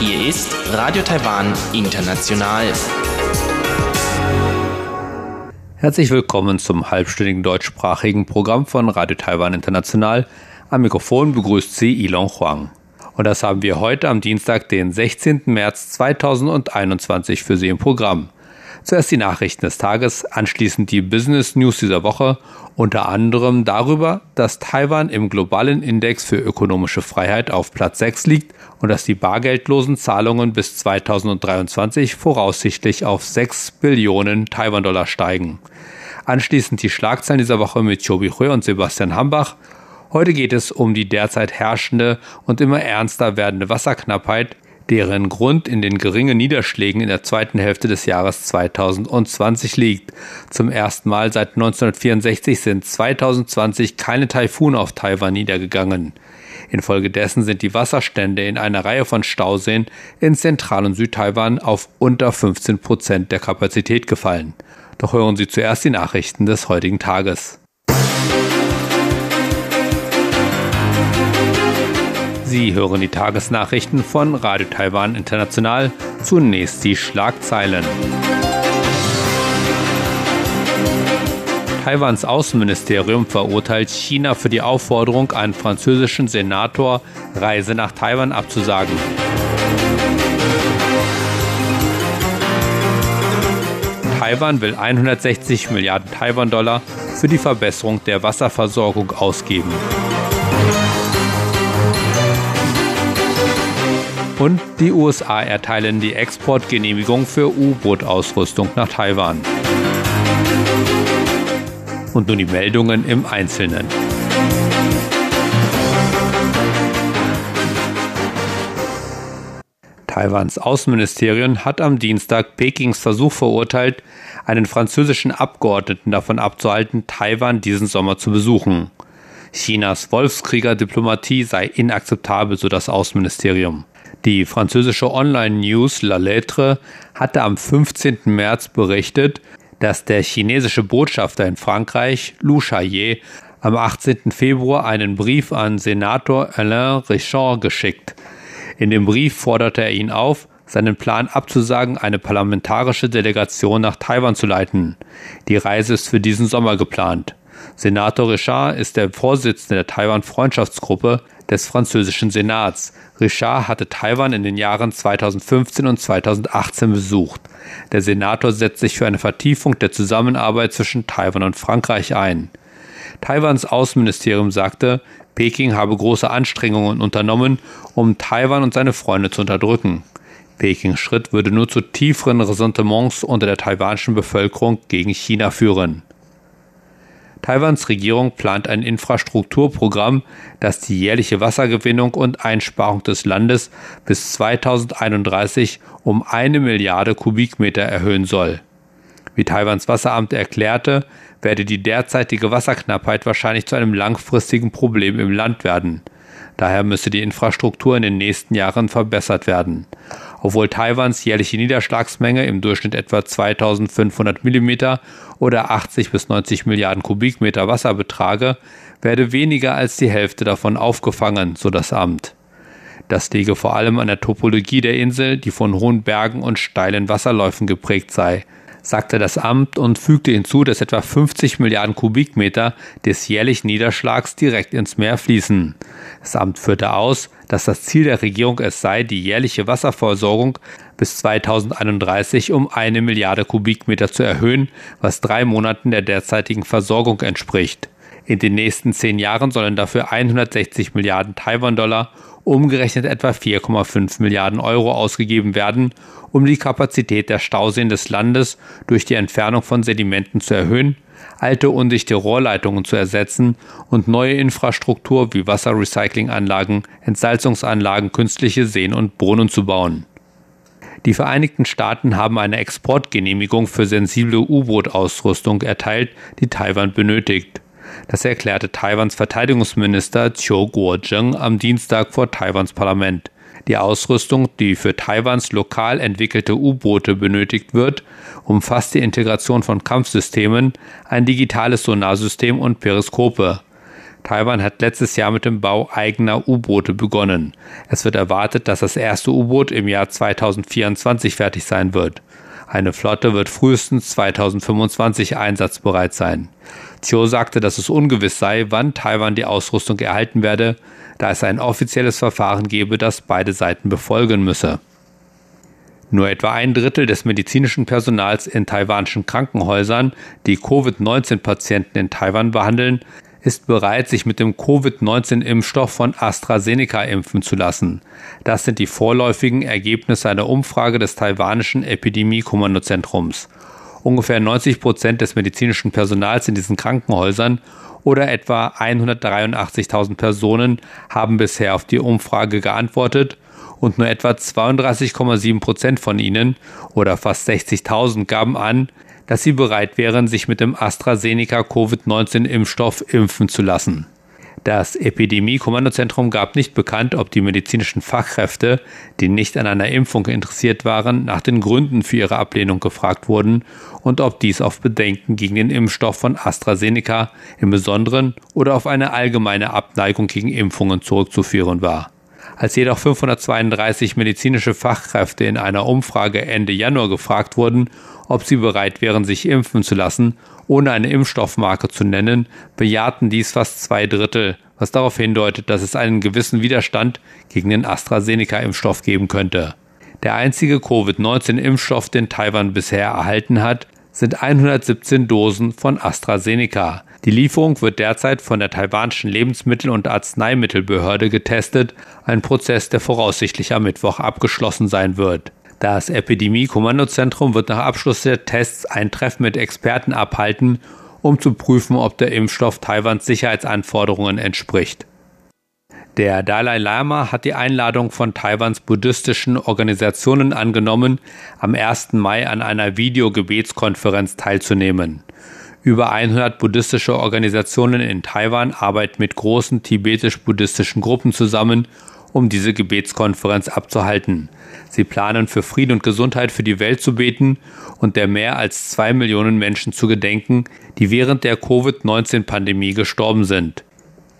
Hier ist Radio Taiwan International. Herzlich willkommen zum halbstündigen deutschsprachigen Programm von Radio Taiwan International. Am Mikrofon begrüßt Sie Ilon Huang. Und das haben wir heute am Dienstag, den 16. März 2021 für Sie im Programm. Zuerst die Nachrichten des Tages, anschließend die Business News dieser Woche, unter anderem darüber, dass Taiwan im globalen Index für ökonomische Freiheit auf Platz 6 liegt und dass die bargeldlosen Zahlungen bis 2023 voraussichtlich auf 6 Billionen Taiwan-Dollar steigen. Anschließend die Schlagzeilen dieser Woche mit Chobi Hui und Sebastian Hambach. Heute geht es um die derzeit herrschende und immer ernster werdende Wasserknappheit deren Grund in den geringen Niederschlägen in der zweiten Hälfte des Jahres 2020 liegt. Zum ersten Mal seit 1964 sind 2020 keine Taifune auf Taiwan niedergegangen. Infolgedessen sind die Wasserstände in einer Reihe von Stauseen in Zentral- und Südtaiwan auf unter 15 Prozent der Kapazität gefallen. Doch hören Sie zuerst die Nachrichten des heutigen Tages. Sie hören die Tagesnachrichten von Radio Taiwan International. Zunächst die Schlagzeilen. Taiwans Außenministerium verurteilt China für die Aufforderung, einen französischen Senator Reise nach Taiwan abzusagen. Taiwan will 160 Milliarden Taiwan-Dollar für die Verbesserung der Wasserversorgung ausgeben. Und die USA erteilen die Exportgenehmigung für U-Boot-Ausrüstung nach Taiwan. Und nun die Meldungen im Einzelnen. Taiwans Außenministerium hat am Dienstag Pekings Versuch verurteilt, einen französischen Abgeordneten davon abzuhalten, Taiwan diesen Sommer zu besuchen. Chinas Wolfskrieger-Diplomatie sei inakzeptabel, so das Außenministerium. Die französische Online-News La Lettre hatte am 15. März berichtet, dass der chinesische Botschafter in Frankreich, Lu Chaillet, am 18. Februar einen Brief an Senator Alain Richard geschickt. In dem Brief forderte er ihn auf, seinen Plan abzusagen, eine parlamentarische Delegation nach Taiwan zu leiten. Die Reise ist für diesen Sommer geplant. Senator Richard ist der Vorsitzende der Taiwan-Freundschaftsgruppe des französischen Senats. Richard hatte Taiwan in den Jahren 2015 und 2018 besucht. Der Senator setzt sich für eine Vertiefung der Zusammenarbeit zwischen Taiwan und Frankreich ein. Taiwans Außenministerium sagte, Peking habe große Anstrengungen unternommen, um Taiwan und seine Freunde zu unterdrücken. Pekings Schritt würde nur zu tieferen Ressentiments unter der taiwanischen Bevölkerung gegen China führen. Taiwans Regierung plant ein Infrastrukturprogramm, das die jährliche Wassergewinnung und Einsparung des Landes bis 2031 um eine Milliarde Kubikmeter erhöhen soll. Wie Taiwans Wasseramt erklärte, werde die derzeitige Wasserknappheit wahrscheinlich zu einem langfristigen Problem im Land werden. Daher müsse die Infrastruktur in den nächsten Jahren verbessert werden. Obwohl Taiwans jährliche Niederschlagsmenge im Durchschnitt etwa 2500 mm oder 80 bis 90 Milliarden Kubikmeter Wasser betrage, werde weniger als die Hälfte davon aufgefangen, so das Amt. Das liege vor allem an der Topologie der Insel, die von hohen Bergen und steilen Wasserläufen geprägt sei sagte das Amt und fügte hinzu, dass etwa 50 Milliarden Kubikmeter des jährlichen Niederschlags direkt ins Meer fließen. Das Amt führte aus, dass das Ziel der Regierung es sei, die jährliche Wasserversorgung bis 2031 um eine Milliarde Kubikmeter zu erhöhen, was drei Monaten der derzeitigen Versorgung entspricht. In den nächsten zehn Jahren sollen dafür 160 Milliarden Taiwan-Dollar, umgerechnet etwa 4,5 Milliarden Euro ausgegeben werden, um die Kapazität der Stauseen des Landes durch die Entfernung von Sedimenten zu erhöhen, alte undichte Rohrleitungen zu ersetzen und neue Infrastruktur wie Wasserrecyclinganlagen, Entsalzungsanlagen, künstliche Seen und Brunnen zu bauen. Die Vereinigten Staaten haben eine Exportgenehmigung für sensible U-Boot-Ausrüstung erteilt, die Taiwan benötigt. Das erklärte Taiwans Verteidigungsminister Chiu Kuo-jeng am Dienstag vor Taiwans Parlament. Die Ausrüstung, die für Taiwans lokal entwickelte U-Boote benötigt wird, umfasst die Integration von Kampfsystemen, ein digitales Sonarsystem und Periskope. Taiwan hat letztes Jahr mit dem Bau eigener U-Boote begonnen. Es wird erwartet, dass das erste U-Boot im Jahr 2024 fertig sein wird. Eine Flotte wird frühestens 2025 einsatzbereit sein. Chiu sagte, dass es ungewiss sei, wann Taiwan die Ausrüstung erhalten werde, da es ein offizielles Verfahren gebe, das beide Seiten befolgen müsse. Nur etwa ein Drittel des medizinischen Personals in taiwanischen Krankenhäusern, die Covid-19-Patienten in Taiwan behandeln, ist bereit, sich mit dem Covid-19-Impfstoff von AstraZeneca impfen zu lassen. Das sind die vorläufigen Ergebnisse einer Umfrage des taiwanischen Epidemie-Kommandozentrums. Ungefähr 90 Prozent des medizinischen Personals in diesen Krankenhäusern oder etwa 183.000 Personen haben bisher auf die Umfrage geantwortet und nur etwa 32,7 Prozent von ihnen oder fast 60.000 gaben an, dass sie bereit wären, sich mit dem AstraZeneca Covid-19-Impfstoff impfen zu lassen. Das Epidemie-Kommandozentrum gab nicht bekannt, ob die medizinischen Fachkräfte, die nicht an einer Impfung interessiert waren, nach den Gründen für ihre Ablehnung gefragt wurden und ob dies auf Bedenken gegen den Impfstoff von AstraZeneca im Besonderen oder auf eine allgemeine Abneigung gegen Impfungen zurückzuführen war. Als jedoch 532 medizinische Fachkräfte in einer Umfrage Ende Januar gefragt wurden, ob sie bereit wären, sich impfen zu lassen, ohne eine Impfstoffmarke zu nennen, bejahten dies fast zwei Drittel, was darauf hindeutet, dass es einen gewissen Widerstand gegen den AstraZeneca-Impfstoff geben könnte. Der einzige Covid-19-Impfstoff, den Taiwan bisher erhalten hat, sind 117 Dosen von AstraZeneca. Die Lieferung wird derzeit von der taiwanischen Lebensmittel- und Arzneimittelbehörde getestet, ein Prozess, der voraussichtlich am Mittwoch abgeschlossen sein wird. Das Epidemie-Kommandozentrum wird nach Abschluss der Tests ein Treffen mit Experten abhalten, um zu prüfen, ob der Impfstoff Taiwans Sicherheitsanforderungen entspricht. Der Dalai Lama hat die Einladung von Taiwans buddhistischen Organisationen angenommen, am 1. Mai an einer Videogebetskonferenz teilzunehmen. Über 100 buddhistische Organisationen in Taiwan arbeiten mit großen tibetisch-buddhistischen Gruppen zusammen, um diese Gebetskonferenz abzuhalten. Sie planen für Frieden und Gesundheit für die Welt zu beten und der mehr als zwei Millionen Menschen zu gedenken, die während der Covid-19-Pandemie gestorben sind.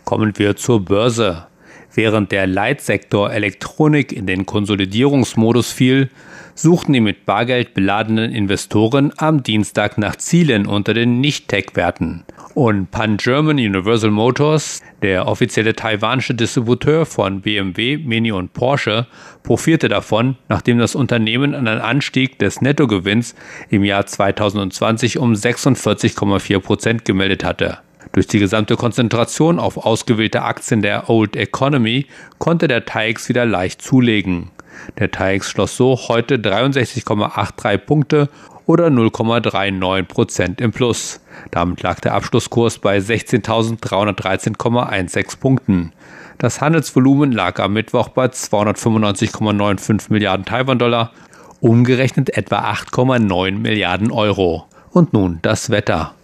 Kommen wir zur Börse. Während der Leitsektor Elektronik in den Konsolidierungsmodus fiel, suchten die mit Bargeld beladenen Investoren am Dienstag nach Zielen unter den Nicht-Tech-Werten. Und Pan German Universal Motors, der offizielle taiwanische Distributeur von BMW, Mini und Porsche, profitierte davon, nachdem das Unternehmen einen Anstieg des Nettogewinns im Jahr 2020 um 46,4 Prozent gemeldet hatte. Durch die gesamte Konzentration auf ausgewählte Aktien der Old Economy konnte der TAIX wieder leicht zulegen. Der TAIX schloss so heute 63,83 Punkte oder 0,39 Prozent im Plus. Damit lag der Abschlusskurs bei 16.313,16 Punkten. Das Handelsvolumen lag am Mittwoch bei 295,95 Milliarden Taiwan-Dollar, umgerechnet etwa 8,9 Milliarden Euro. Und nun das Wetter.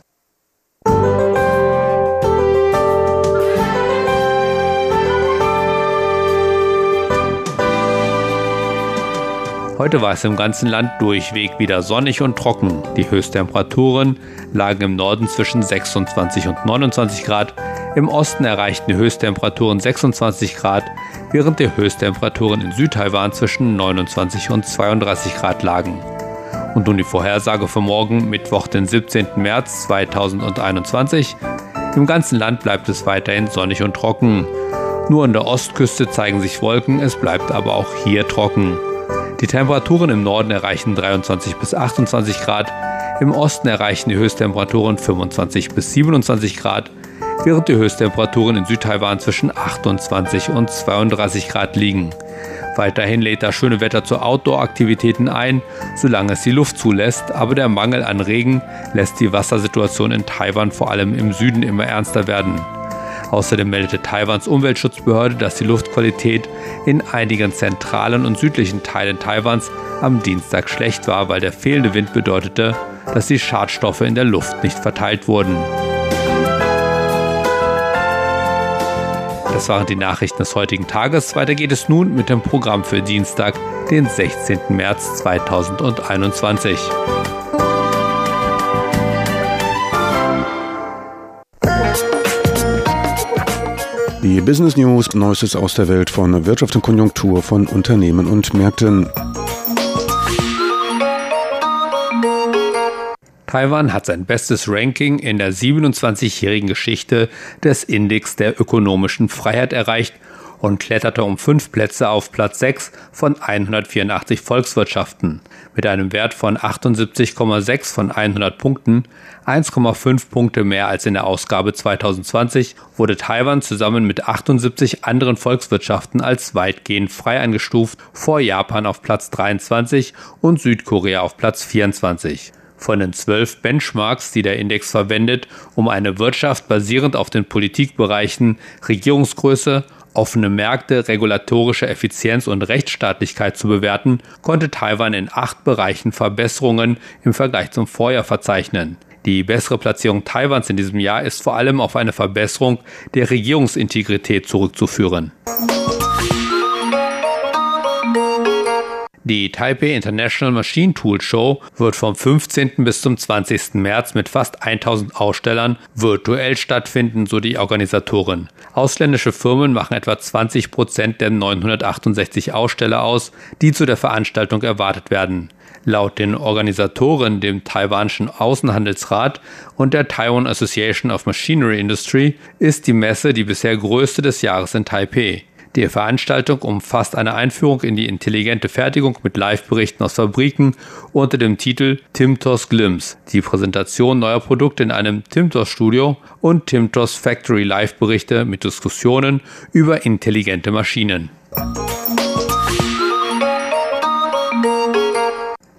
Heute war es im ganzen Land durchweg wieder sonnig und trocken. Die Höchsttemperaturen lagen im Norden zwischen 26 und 29 Grad, im Osten erreichten die Höchsttemperaturen 26 Grad, während die Höchsttemperaturen in Südtaiwan zwischen 29 und 32 Grad lagen. Und nun die Vorhersage für morgen, Mittwoch, den 17. März 2021. Im ganzen Land bleibt es weiterhin sonnig und trocken. Nur an der Ostküste zeigen sich Wolken, es bleibt aber auch hier trocken. Die Temperaturen im Norden erreichen 23 bis 28 Grad, im Osten erreichen die Höchsttemperaturen 25 bis 27 Grad, während die Höchsttemperaturen in Südtaiwan zwischen 28 und 32 Grad liegen. Weiterhin lädt das schöne Wetter zu Outdoor-Aktivitäten ein, solange es die Luft zulässt, aber der Mangel an Regen lässt die Wassersituation in Taiwan vor allem im Süden immer ernster werden. Außerdem meldete Taiwans Umweltschutzbehörde, dass die Luftqualität in einigen zentralen und südlichen Teilen Taiwans am Dienstag schlecht war, weil der fehlende Wind bedeutete, dass die Schadstoffe in der Luft nicht verteilt wurden. Das waren die Nachrichten des heutigen Tages. Weiter geht es nun mit dem Programm für Dienstag, den 16. März 2021. Die Business News, Neuestes aus der Welt von Wirtschaft und Konjunktur von Unternehmen und Märkten. Taiwan hat sein bestes Ranking in der 27-jährigen Geschichte des Index der ökonomischen Freiheit erreicht und kletterte um fünf Plätze auf Platz 6 von 184 Volkswirtschaften. Mit einem Wert von 78,6 von 100 Punkten, 1,5 Punkte mehr als in der Ausgabe 2020, wurde Taiwan zusammen mit 78 anderen Volkswirtschaften als weitgehend frei eingestuft, vor Japan auf Platz 23 und Südkorea auf Platz 24. Von den zwölf Benchmarks, die der Index verwendet, um eine Wirtschaft basierend auf den Politikbereichen Regierungsgröße, offene Märkte, regulatorische Effizienz und Rechtsstaatlichkeit zu bewerten, konnte Taiwan in acht Bereichen Verbesserungen im Vergleich zum Vorjahr verzeichnen. Die bessere Platzierung Taiwans in diesem Jahr ist vor allem auf eine Verbesserung der Regierungsintegrität zurückzuführen. Die Taipei International Machine Tool Show wird vom 15. bis zum 20. März mit fast 1000 Ausstellern virtuell stattfinden, so die Organisatoren. Ausländische Firmen machen etwa 20 Prozent der 968 Aussteller aus, die zu der Veranstaltung erwartet werden. Laut den Organisatoren, dem taiwanischen Außenhandelsrat und der Taiwan Association of Machinery Industry, ist die Messe die bisher größte des Jahres in Taipei. Die Veranstaltung umfasst eine Einführung in die intelligente Fertigung mit Live-Berichten aus Fabriken unter dem Titel Timtos Glimpse, die Präsentation neuer Produkte in einem Timtos Studio und Timtos Factory Live-Berichte mit Diskussionen über intelligente Maschinen.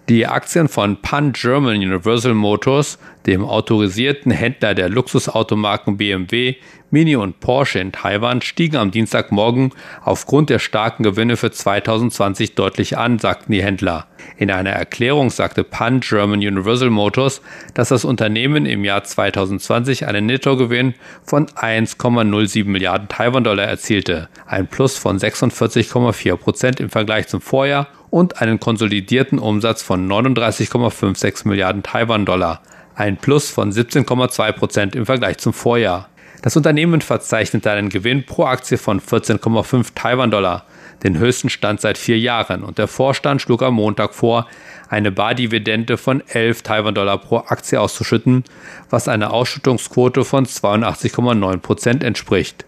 Die Aktien von Pan German Universal Motors, dem autorisierten Händler der Luxusautomarken BMW, Mini und Porsche in Taiwan, stiegen am Dienstagmorgen aufgrund der starken Gewinne für 2020 deutlich an, sagten die Händler. In einer Erklärung sagte Pan German Universal Motors, dass das Unternehmen im Jahr 2020 einen Nettogewinn von 1,07 Milliarden Taiwan-Dollar erzielte, ein Plus von 46,4 Prozent im Vergleich zum Vorjahr und einen konsolidierten Umsatz von 39,56 Milliarden Taiwan-Dollar, ein Plus von 17,2 Prozent im Vergleich zum Vorjahr. Das Unternehmen verzeichnete einen Gewinn pro Aktie von 14,5 Taiwan-Dollar, den höchsten Stand seit vier Jahren, und der Vorstand schlug am Montag vor, eine Bardividende von 11 Taiwan-Dollar pro Aktie auszuschütten, was einer Ausschüttungsquote von 82,9 Prozent entspricht.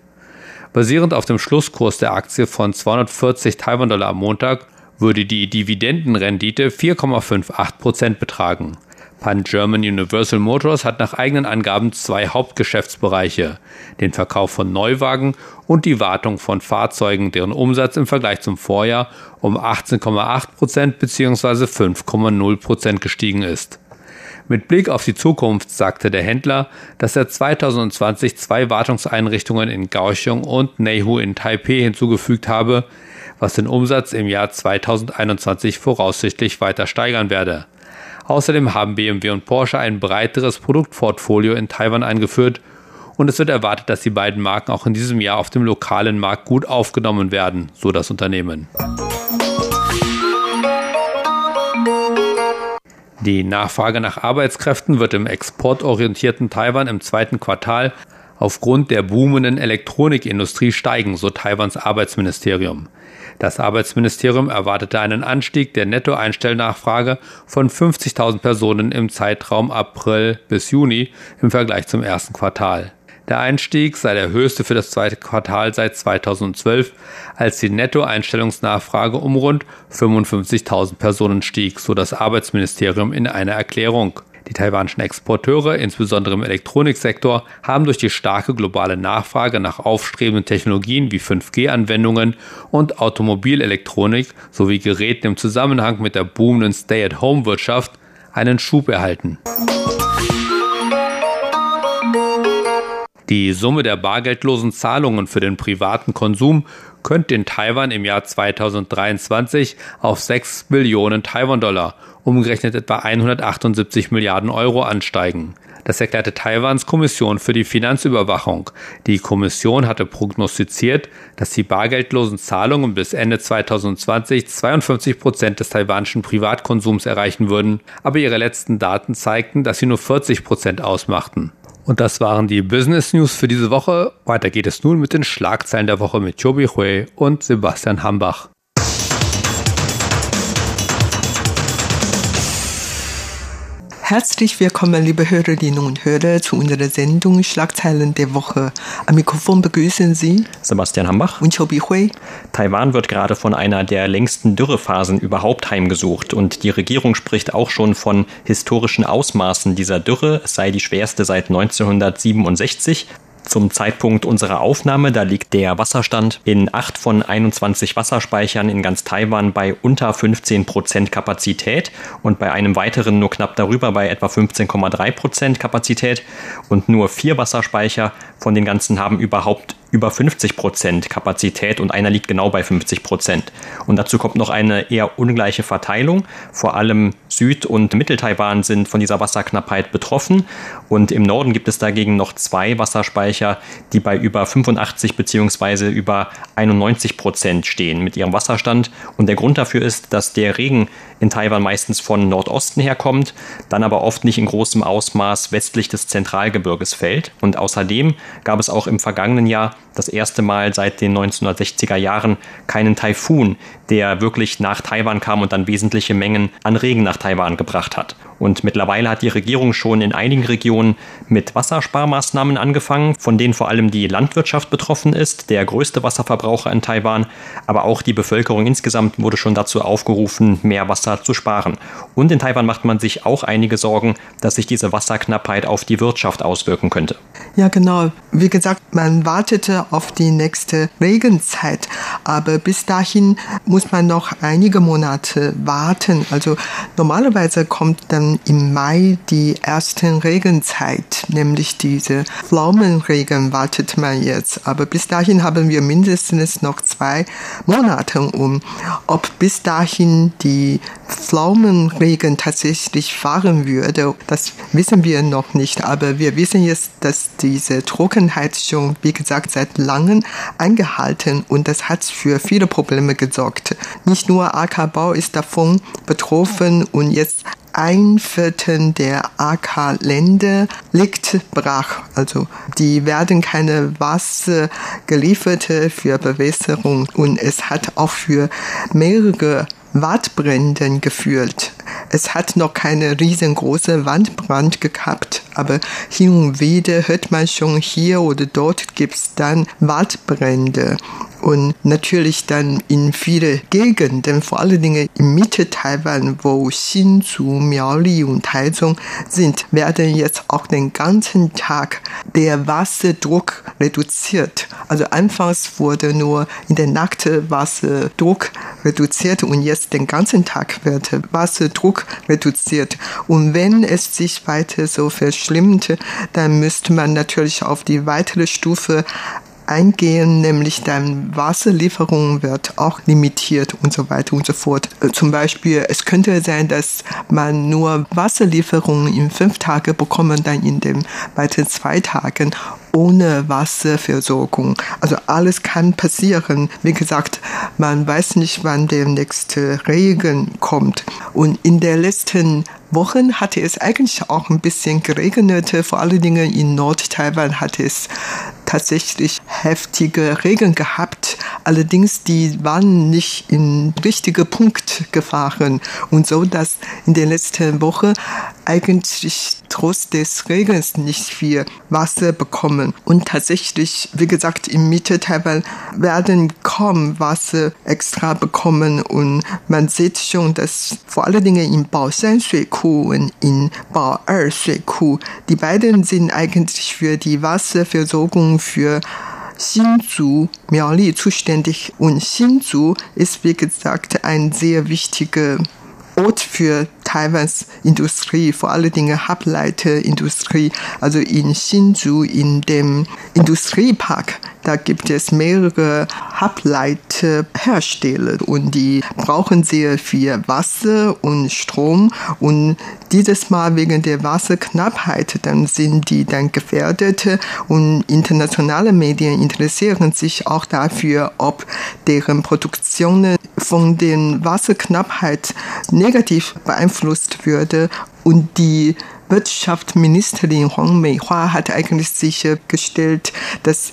Basierend auf dem Schlusskurs der Aktie von 240 Taiwan-Dollar am Montag würde die Dividendenrendite 4,58 Prozent betragen. Pan German Universal Motors hat nach eigenen Angaben zwei Hauptgeschäftsbereiche, den Verkauf von Neuwagen und die Wartung von Fahrzeugen, deren Umsatz im Vergleich zum Vorjahr um 18,8 Prozent bzw. 5,0 Prozent gestiegen ist. Mit Blick auf die Zukunft sagte der Händler, dass er 2020 zwei Wartungseinrichtungen in Kaohsiung und Neihu in Taipei hinzugefügt habe, was den Umsatz im Jahr 2021 voraussichtlich weiter steigern werde. Außerdem haben BMW und Porsche ein breiteres Produktportfolio in Taiwan eingeführt und es wird erwartet, dass die beiden Marken auch in diesem Jahr auf dem lokalen Markt gut aufgenommen werden, so das Unternehmen. Die Nachfrage nach Arbeitskräften wird im exportorientierten Taiwan im zweiten Quartal aufgrund der boomenden Elektronikindustrie steigen, so Taiwans Arbeitsministerium. Das Arbeitsministerium erwartete einen Anstieg der Nettoeinstellnachfrage von 50.000 Personen im Zeitraum April bis Juni im Vergleich zum ersten Quartal. Der Einstieg sei der höchste für das zweite Quartal seit 2012, als die Nettoeinstellungsnachfrage um rund 55.000 Personen stieg, so das Arbeitsministerium in einer Erklärung. Die taiwanischen Exporteure, insbesondere im Elektroniksektor, haben durch die starke globale Nachfrage nach aufstrebenden Technologien wie 5G-Anwendungen und Automobilelektronik sowie Geräten im Zusammenhang mit der boomenden Stay-at-Home-Wirtschaft einen Schub erhalten. Die Summe der bargeldlosen Zahlungen für den privaten Konsum könnte in Taiwan im Jahr 2023 auf 6 Billionen Taiwan-Dollar, umgerechnet etwa 178 Milliarden Euro, ansteigen. Das erklärte Taiwans Kommission für die Finanzüberwachung. Die Kommission hatte prognostiziert, dass die bargeldlosen Zahlungen bis Ende 2020 52 Prozent des taiwanischen Privatkonsums erreichen würden, aber ihre letzten Daten zeigten, dass sie nur 40 Prozent ausmachten. Und das waren die Business News für diese Woche. Weiter geht es nun mit den Schlagzeilen der Woche mit Chobi Hui und Sebastian Hambach. Herzlich willkommen, liebe Hörerinnen und Hörer, zu unserer Sendung Schlagzeilen der Woche. Am Mikrofon begrüßen Sie Sebastian Hambach und Chobi Hui. Taiwan wird gerade von einer der längsten Dürrephasen überhaupt heimgesucht und die Regierung spricht auch schon von historischen Ausmaßen dieser Dürre. Es sei die schwerste seit 1967. Zum Zeitpunkt unserer Aufnahme, da liegt der Wasserstand in acht von 21 Wasserspeichern in ganz Taiwan bei unter 15 Prozent Kapazität und bei einem weiteren nur knapp darüber bei etwa 15,3 Prozent Kapazität. Und nur vier Wasserspeicher von den ganzen haben überhaupt über 50 Prozent Kapazität und einer liegt genau bei 50 Prozent. Und dazu kommt noch eine eher ungleiche Verteilung. Vor allem Süd- und Mittel-Taiwan sind von dieser Wasserknappheit betroffen und im Norden gibt es dagegen noch zwei Wasserspeicher, die bei über 85 beziehungsweise über 91 Prozent stehen mit ihrem Wasserstand. Und der Grund dafür ist, dass der Regen in Taiwan meistens von Nordosten herkommt, dann aber oft nicht in großem Ausmaß westlich des Zentralgebirges fällt. Und außerdem gab es auch im vergangenen Jahr das erste Mal seit den 1960er Jahren keinen Taifun, der wirklich nach Taiwan kam und dann wesentliche Mengen an Regen nach Taiwan gebracht hat. Und mittlerweile hat die Regierung schon in einigen Regionen mit Wassersparmaßnahmen angefangen, von denen vor allem die Landwirtschaft betroffen ist, der größte Wasserverbraucher in Taiwan. Aber auch die Bevölkerung insgesamt wurde schon dazu aufgerufen, mehr Wasser zu sparen. Und in Taiwan macht man sich auch einige Sorgen, dass sich diese Wasserknappheit auf die Wirtschaft auswirken könnte. Ja, genau. Wie gesagt, man wartete auf die nächste Regenzeit. Aber bis dahin muss man noch einige Monate warten. Also normalerweise kommt im Mai die ersten Regenzeit, nämlich diese Pflaumenregen wartet man jetzt. Aber bis dahin haben wir mindestens noch zwei Monate um. Ob bis dahin die Pflaumenregen tatsächlich fahren würde, das wissen wir noch nicht. Aber wir wissen jetzt, dass diese Trockenheit schon, wie gesagt, seit langem angehalten und das hat für viele Probleme gesorgt. Nicht nur Ackerbau ist davon betroffen und jetzt ein Viertel der AK-Länder liegt brach. Also die werden keine Wasser geliefert für Bewässerung und es hat auch für mehrere Waldbrände geführt. Es hat noch keine riesengroße Wandbrand gehabt, aber hin und wieder hört man schon hier oder dort gibt es dann Waldbrände und natürlich dann in viele Gegenden, vor allen Dingen in Mitte Taiwan, wo Hsinchu, Miaoli und Taichung sind, werden jetzt auch den ganzen Tag der Wasserdruck reduziert. Also anfangs wurde nur in der Nacht Wasserdruck reduziert und jetzt den ganzen Tag wird Wasserdruck reduziert. Und wenn es sich weiter so verschlimmte, dann müsste man natürlich auf die weitere Stufe eingehen, nämlich dann Wasserlieferung wird auch limitiert und so weiter und so fort. Äh, zum Beispiel, es könnte sein, dass man nur Wasserlieferungen in fünf Tagen bekommen, dann in den weiteren zwei Tagen ohne Wasserversorgung. Also alles kann passieren. Wie gesagt, man weiß nicht, wann der nächste Regen kommt. Und in der letzten Wochen hatte es eigentlich auch ein bisschen geregnet. Vor allen Dingen in Nord-Taiwan hatte es tatsächlich heftige Regen gehabt. Allerdings, die waren nicht in richtige Punkt gefahren. Und so, dass in der letzten Woche eigentlich trotz des Regens nicht viel Wasser bekommen. Und tatsächlich, wie gesagt, im Mitte Taiwan werden kaum Wasser extra bekommen. Und man sieht schon, dass vor allen Dingen in Baoshan Suiku und in Bao'er Suiku, die beiden sind eigentlich für die Wasserversorgung für Xinzu, Miaoli zuständig. Und Xinzu ist, wie gesagt, ein sehr wichtiger Ort für Taiwans Industrie, vor allen Dingen Halbleiterindustrie. Also in Hsinchu, in dem Industriepark, Da gibt es mehrere Halbleiterhersteller und die brauchen sehr viel Wasser und Strom und dieses Mal wegen der Wasserknappheit, dann sind die dann gefährdet und internationale Medien interessieren sich auch dafür, ob deren Produktionen von der Wasserknappheit negativ beeinflusst würde und die Wirtschaftsministerin Huang Meihua hat eigentlich sichergestellt, dass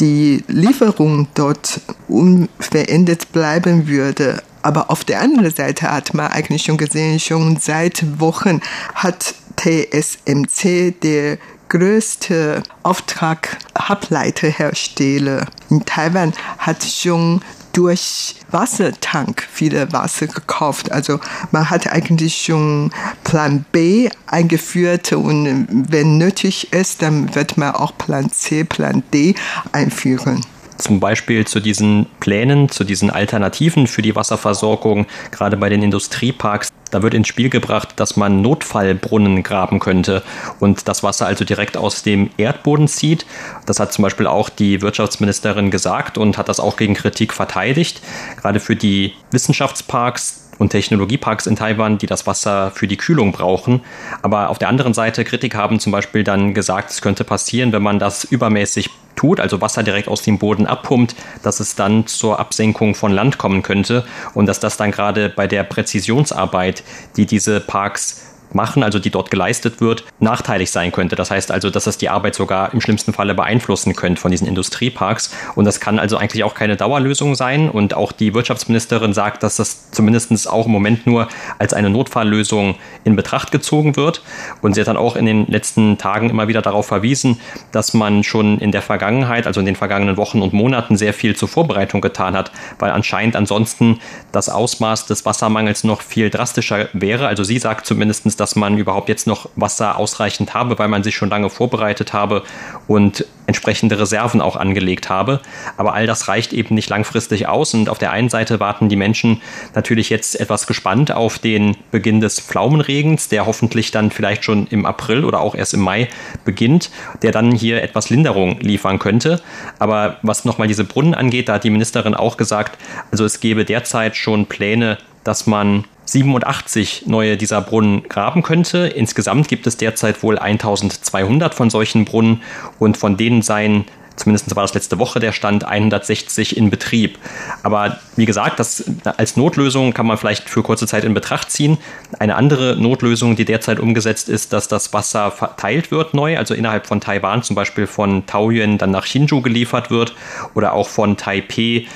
die Lieferung dort unverändert bleiben würde. Aber auf der anderen Seite hat man eigentlich schon gesehen, schon seit Wochen hat TSMC, der größte Auftrag-Halbleiterhersteller in Taiwan, hat schon durch Wassertank viele Wasser gekauft. Also man hat eigentlich schon Plan B eingeführt und wenn nötig ist, dann wird man auch Plan C, Plan D einführen zum Beispiel zu diesen Plänen, zu diesen Alternativen für die Wasserversorgung, gerade bei den Industrieparks. Da wird ins Spiel gebracht, dass man Notfallbrunnen graben könnte und das Wasser also direkt aus dem Erdboden zieht. Das hat zum Beispiel auch die Wirtschaftsministerin gesagt und hat das auch gegen Kritik verteidigt. Gerade für die Wissenschaftsparks und Technologieparks in Taiwan, die das Wasser für die Kühlung brauchen. Aber auf der anderen Seite, Kritiker haben zum Beispiel dann gesagt, es könnte passieren, wenn man das übermäßig tut, also Wasser direkt aus dem Boden abpumpt, dass es dann zur Absenkung von Land kommen könnte und dass das dann gerade bei der Präzisionsarbeit, die diese Parks machen, also die dort geleistet wird, nachteilig sein könnte. Das heißt also, dass es die Arbeit sogar im schlimmsten Falle beeinflussen könnte von diesen Industrieparks. Und das kann also eigentlich auch keine Dauerlösung sein. Und auch die Wirtschaftsministerin sagt, dass das zumindest auch im Moment nur als eine Notfalllösung in Betracht gezogen wird. Und sie hat dann auch in den letzten Tagen immer wieder darauf verwiesen, dass man schon in der Vergangenheit, also in den vergangenen Wochen und Monaten, sehr viel zur Vorbereitung getan hat, weil anscheinend ansonsten das Ausmaß des Wassermangels noch viel drastischer wäre. Also sie sagt zumindest, dass man überhaupt jetzt noch Wasser ausreichend habe, weil man sich schon lange vorbereitet habe und entsprechende Reserven auch angelegt habe. Aber all das reicht eben nicht langfristig aus. Und auf der einen Seite warten die Menschen natürlich jetzt etwas gespannt auf den Beginn des Pflaumenregens, der hoffentlich dann vielleicht schon im April oder auch erst im Mai beginnt, der dann hier etwas Linderung liefern könnte. Aber was nochmal diese Brunnen angeht, da hat die Ministerin auch gesagt, also es gäbe derzeit schon Pläne, dass man 87 neue dieser Brunnen graben könnte. Insgesamt gibt es derzeit wohl 1200 von solchen Brunnen und von denen seien Zumindest war das letzte Woche der Stand 160 in Betrieb. Aber wie gesagt, das als Notlösung kann man vielleicht für kurze Zeit in Betracht ziehen. Eine andere Notlösung, die derzeit umgesetzt ist, dass das Wasser verteilt wird neu, also innerhalb von Taiwan zum Beispiel von Taoyuan dann nach Hsinchu geliefert wird oder auch von Taipei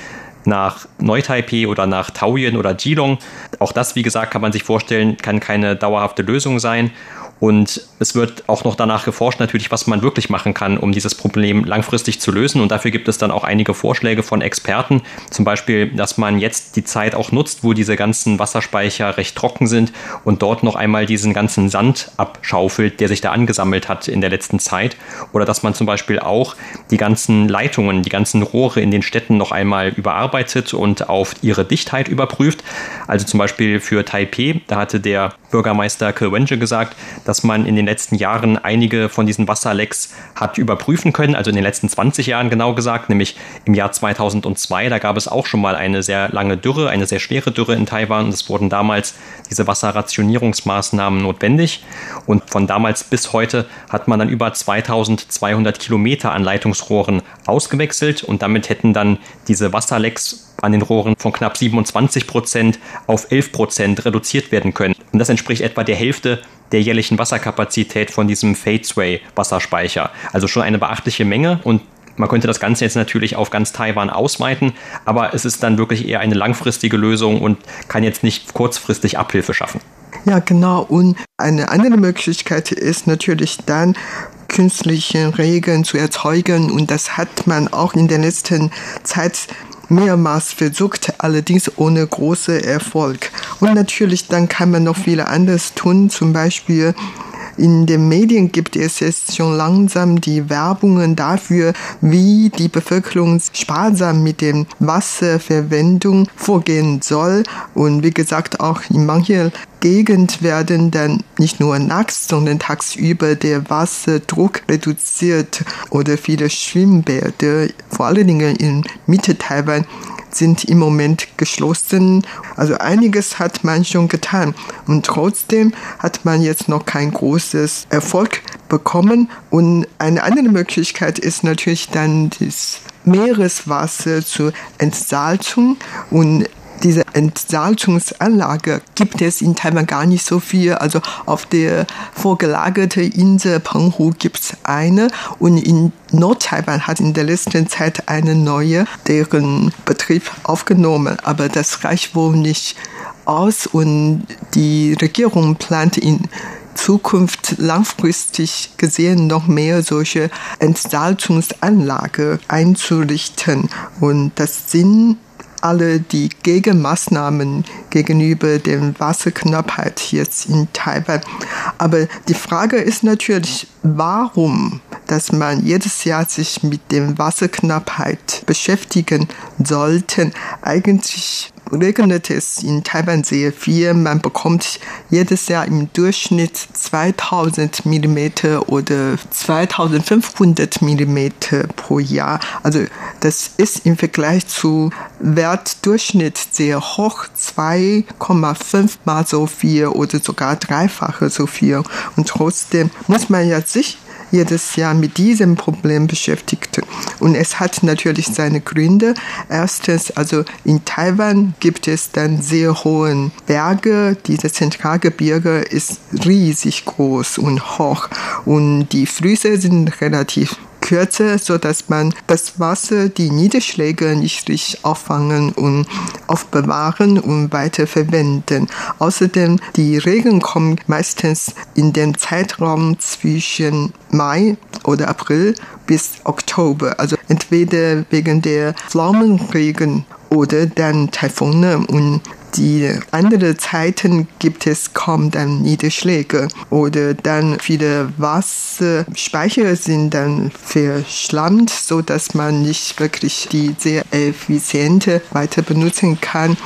nach Neu-Taipei oder nach Taoyuan oder Geelong. Auch das, wie gesagt, kann man sich vorstellen, kann keine dauerhafte Lösung sein. Und es wird auch noch danach geforscht, natürlich, was man wirklich machen kann, um dieses Problem langfristig zu lösen. Und dafür gibt es dann auch einige Vorschläge von Experten. Zum Beispiel, dass man jetzt die Zeit auch nutzt, wo diese ganzen Wasserspeicher recht trocken sind und dort noch einmal diesen ganzen Sand abschaufelt, der sich da angesammelt hat in der letzten Zeit. Oder dass man zum Beispiel auch die ganzen Leitungen, die ganzen Rohre in den Städten noch einmal überarbeitet und auf ihre Dichtheit überprüft. Also zum Beispiel für Taipei, da hatte der Bürgermeister Kirwenge gesagt, dass man in den letzten Jahren einige von diesen Wasserlecks hat überprüfen können, also in den letzten 20 Jahren genau gesagt, nämlich im Jahr 2002, da gab es auch schon mal eine sehr lange Dürre, eine sehr schwere Dürre in Taiwan. Und es wurden damals diese Wasserrationierungsmaßnahmen notwendig. Und von damals bis heute hat man dann über 2200 Kilometer an Leitungsrohren ausgewechselt. Und damit hätten dann diese Wasserlecks an den Rohren von knapp 27 Prozent auf 11 Prozent reduziert werden können. Und das entspricht etwa der Hälfte der jährlichen Wasserkapazität von diesem Fatesway Wasserspeicher. Also schon eine beachtliche Menge und man könnte das Ganze jetzt natürlich auf ganz Taiwan ausweiten, aber es ist dann wirklich eher eine langfristige Lösung und kann jetzt nicht kurzfristig Abhilfe schaffen. Ja, genau. Und eine andere Möglichkeit ist natürlich dann, künstliche Regen zu erzeugen. Und das hat man auch in der letzten Zeit mehrmals versucht, allerdings ohne großen Erfolg. Und natürlich dann kann man noch viel anderes tun, zum Beispiel in den Medien gibt es jetzt schon langsam die Werbungen dafür, wie die Bevölkerung sparsam mit dem Wasserverwendung vorgehen soll. Und wie gesagt, auch in manchen Gegend werden dann nicht nur nachts, sondern tagsüber der Wasserdruck reduziert oder viele Schwimmbäder, vor allen Dingen in Mitte Taiwan, sind im Moment geschlossen. Also einiges hat man schon getan. Und trotzdem hat man jetzt noch kein großes Erfolg bekommen. Und eine andere Möglichkeit ist natürlich dann das Meereswasser zur Entsalzung und diese Entsalzungsanlage gibt es in Taiwan gar nicht so viel. Also auf der vorgelagerten Insel Penghu gibt es eine und in Nord-Taiwan hat in der letzten Zeit eine neue, deren Betrieb aufgenommen. Aber das reicht wohl nicht aus und die Regierung plant in Zukunft langfristig gesehen noch mehr solche Entsalzungsanlage einzurichten. Und das sind alle die Gegenmaßnahmen gegenüber der Wasserknappheit jetzt in Taiwan. Aber die Frage ist natürlich, warum, dass man jedes Jahr sich mit der Wasserknappheit beschäftigen sollte. Eigentlich regnet es in Taiwan sehr viel. Man bekommt jedes Jahr im Durchschnitt 2000 mm oder 2500 mm pro Jahr. Also das ist im Vergleich zu Wertdurchschnitt sehr hoch, 2,5 mal so viel oder sogar dreifache so viel. Und trotzdem muss man ja sich jedes Jahr mit diesem Problem beschäftigt. Und es hat natürlich seine Gründe. Erstens, also in Taiwan gibt es dann sehr hohe Berge. Diese Zentralgebirge ist riesig groß und hoch. Und die Flüsse sind relativ kürzer, so dass man das Wasser, die Niederschläge nicht richtig auffangen und aufbewahren und weiter verwenden. Außerdem, die Regen kommen meistens in den Zeitraum zwischen Mai oder April bis Oktober. Also entweder wegen der Pflaumenregen oder dann Taifune und die andere Zeiten gibt es kaum dann Niederschläge oder dann viele Wasserspeicher sind dann verschlammt, so dass man nicht wirklich die sehr effiziente weiter benutzen kann.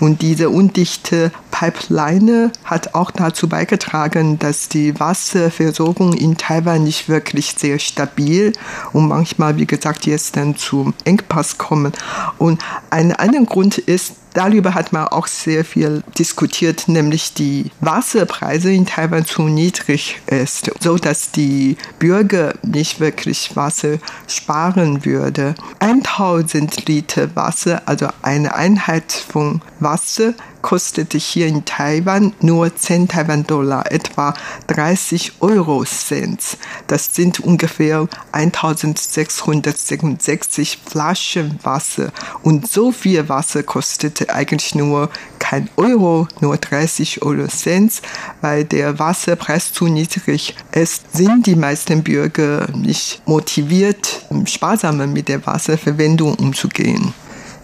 Und diese undichte Pipeline hat auch dazu beigetragen, dass die Wasserversorgung in Taiwan nicht wirklich sehr stabil und manchmal, wie gesagt, jetzt dann zum Engpass kommen. Und ein anderer Grund ist, Darüber hat man auch sehr viel diskutiert, nämlich die Wasserpreise in Taiwan zu niedrig ist, so dass die Bürger nicht wirklich Wasser sparen würde. 1000 Liter Wasser, also eine Einheit von Wasser, kostete hier in Taiwan nur 10 Taiwan-Dollar, etwa 30 Euro Cent. Das sind ungefähr 1666 Flaschen Wasser. Und so viel Wasser kostete eigentlich nur kein Euro, nur 30 Euro Cent, weil der Wasserpreis zu niedrig ist, sind die meisten Bürger nicht motiviert, sparsamer mit der Wasserverwendung umzugehen.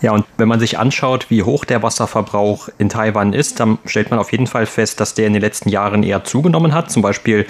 Ja, und wenn man sich anschaut, wie hoch der Wasserverbrauch in Taiwan ist, dann stellt man auf jeden Fall fest, dass der in den letzten Jahren eher zugenommen hat. Zum Beispiel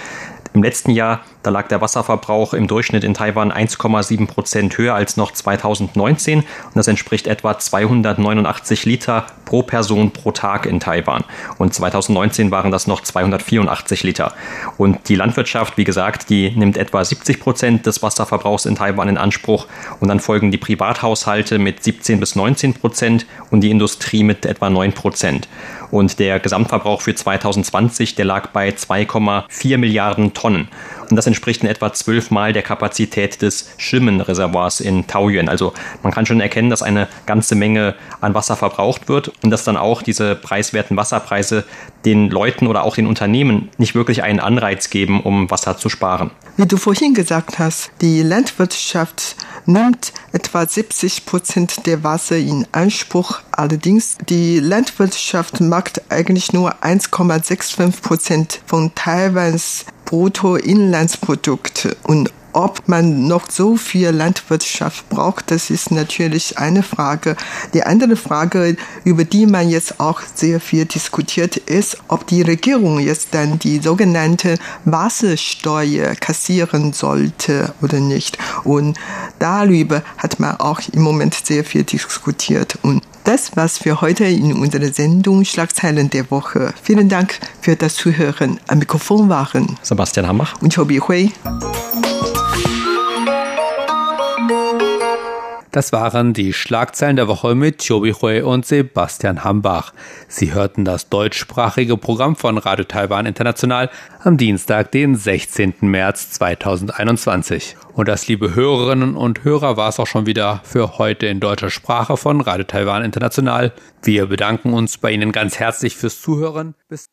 im letzten Jahr, da lag der Wasserverbrauch im Durchschnitt in Taiwan 1,7 Prozent höher als noch 2019 und das entspricht etwa 289 Liter pro Person pro Tag in Taiwan. Und 2019 waren das noch 284 Liter. Und die Landwirtschaft, wie gesagt, die nimmt etwa 70 Prozent des Wasserverbrauchs in Taiwan in Anspruch und dann folgen die Privathaushalte mit 17 bis 19 Prozent und die Industrie mit etwa 9 Prozent. Und der Gesamtverbrauch für 2020, der lag bei 2,4 Milliarden Tonnen. Und das entspricht in etwa zwölfmal der Kapazität des Schimmenreservoirs in Taoyuan. Also man kann schon erkennen, dass eine ganze Menge an Wasser verbraucht wird und dass dann auch diese preiswerten Wasserpreise den Leuten oder auch den Unternehmen nicht wirklich einen Anreiz geben, um Wasser zu sparen. Wie du vorhin gesagt hast, die Landwirtschaft nimmt etwa 70 Prozent der Wasser in Anspruch. Allerdings die Landwirtschaft macht eigentlich nur 1,65 Prozent von Taiwans Bruttoinlandsprodukt und ob man noch so viel Landwirtschaft braucht, das ist natürlich eine Frage. Die andere Frage, über die man jetzt auch sehr viel diskutiert, ist, ob die Regierung jetzt dann die sogenannte Wassersteuer kassieren sollte oder nicht. Und darüber hat man auch im Moment sehr viel diskutiert. Und Das war's für heute in unserer Sendung Schlagzeilen der Woche. Vielen Dank für das Zuhören. Am Mikrofon waren Sebastian Hambach und Chobi Hui. Das waren die Schlagzeilen der Woche mit Chobi Hui und Sebastian Hambach. Sie hörten das deutschsprachige Programm von Radio Taiwan International am Dienstag, den 16. März 2021. Und das, liebe Hörerinnen und Hörer, war es auch schon wieder für heute in deutscher Sprache von Radio Taiwan International. Wir bedanken uns bei Ihnen ganz herzlich fürs Zuhören. Bis